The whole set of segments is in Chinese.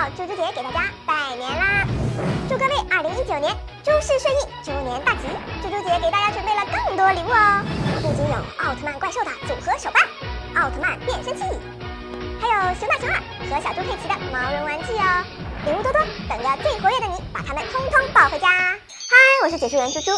好，猪猪姐给大家拜年啦！祝各位二零一九年诸事顺意，猪年大吉！猪猪姐给大家准备了更多礼物哦，不仅有奥特曼怪兽的组合手办、奥特曼变身器，还有熊大熊二和小猪佩奇的毛绒玩具哦，礼物多多，等着最活跃的你把它们通通抱回家！嗨，我是解说员猪猪。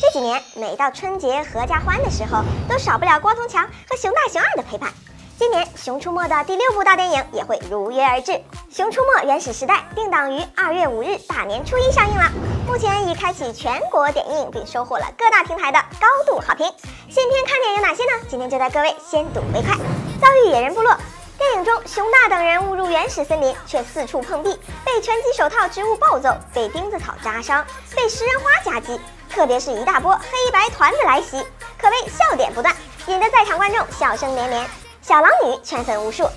这几年每到春节合家欢的时候，都少不了光头强和熊大熊二的陪伴。今年《熊出没》的第六部大电影也会如约而至，《熊出没：原始时代》定档于二月五日大年初一上映了，目前已开启全国点映，并收获了各大平台的高度好评。新片看点有哪些呢？今天就带各位先睹为快。遭遇野人部落，电影中熊大等人误入原始森林，却四处碰壁，被拳击手套植物暴揍，被钉子草扎伤，被食人花夹击，特别是一大波黑白团子来袭，可谓笑点不断，引得在场观众笑声连连。小狼女圈粉无数。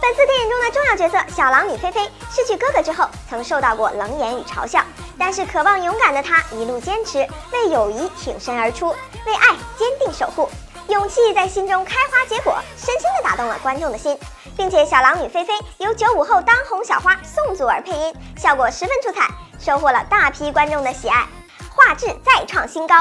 本次电影中的重要角色小狼女菲菲失去哥哥之后，曾受到过冷眼与嘲笑，但是渴望勇敢的她一路坚持，为友谊挺身而出，为爱坚定守护，勇气在心中开花结果，深深的打动了观众的心，并且小狼女菲菲由九五后当红小花宋祖儿配音，效果十分出彩，收获了大批观众的喜爱，画质再创新高。《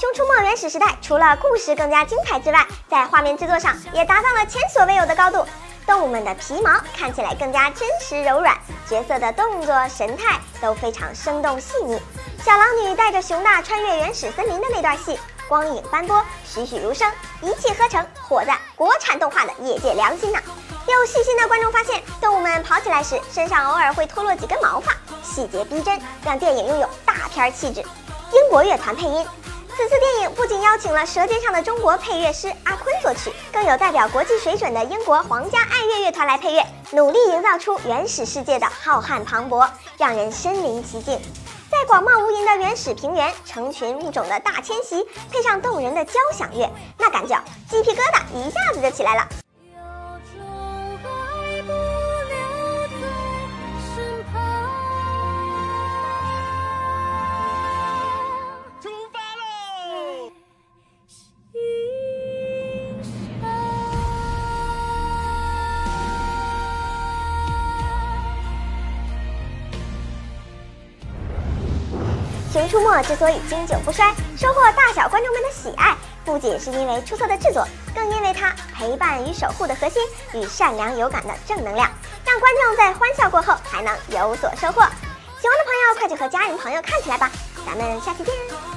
熊出没：原始时代》除了故事更加精彩之外，在画面制作上也达到了前所未有的高度。动物们的皮毛看起来更加真实柔软，角色的动作神态都非常生动细腻。小狼女带着熊大穿越原始森林的那段戏，光影斑驳，栩栩如生，一气呵成，火在国产动画的业界良心呢。有细心的观众发现，动物们跑起来时身上偶尔会脱落几根毛发，细节逼真，让电影拥有大片气质。英国乐团配音。此次电影不仅邀请了《舌尖上的中国》配乐师阿坤作曲，更有代表国际水准的英国皇家爱乐乐团来配乐，努力营造出原始世界的浩瀚磅礴，让人身临其境。在广袤无垠的原始平原，成群物种的大迁徙，配上动人的交响乐，那感觉鸡皮疙瘩一下子就起来了。《熊出没》之所以经久不衰，收获大小观众们的喜爱，不仅是因为出色的制作，更因为它陪伴与守护的核心与善良有感的正能量，让观众在欢笑过后还能有所收获。喜欢的朋友快去和家人朋友看起来吧！咱们下期见。